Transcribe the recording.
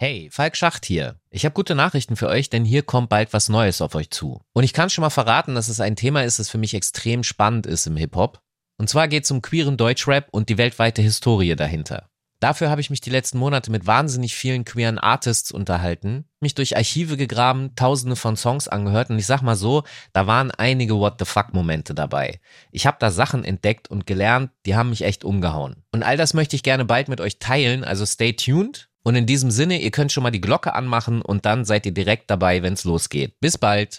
Hey, Falk Schacht hier. Ich habe gute Nachrichten für euch, denn hier kommt bald was Neues auf euch zu. Und ich kann schon mal verraten, dass es ein Thema ist, das für mich extrem spannend ist im Hip-Hop. Und zwar geht es um queeren Deutschrap und die weltweite Historie dahinter. Dafür habe ich mich die letzten Monate mit wahnsinnig vielen queeren Artists unterhalten, mich durch Archive gegraben, tausende von Songs angehört und ich sag mal so, da waren einige What the fuck Momente dabei. Ich habe da Sachen entdeckt und gelernt, die haben mich echt umgehauen. Und all das möchte ich gerne bald mit euch teilen, also stay tuned und in diesem Sinne, ihr könnt schon mal die Glocke anmachen und dann seid ihr direkt dabei, wenn's losgeht. Bis bald.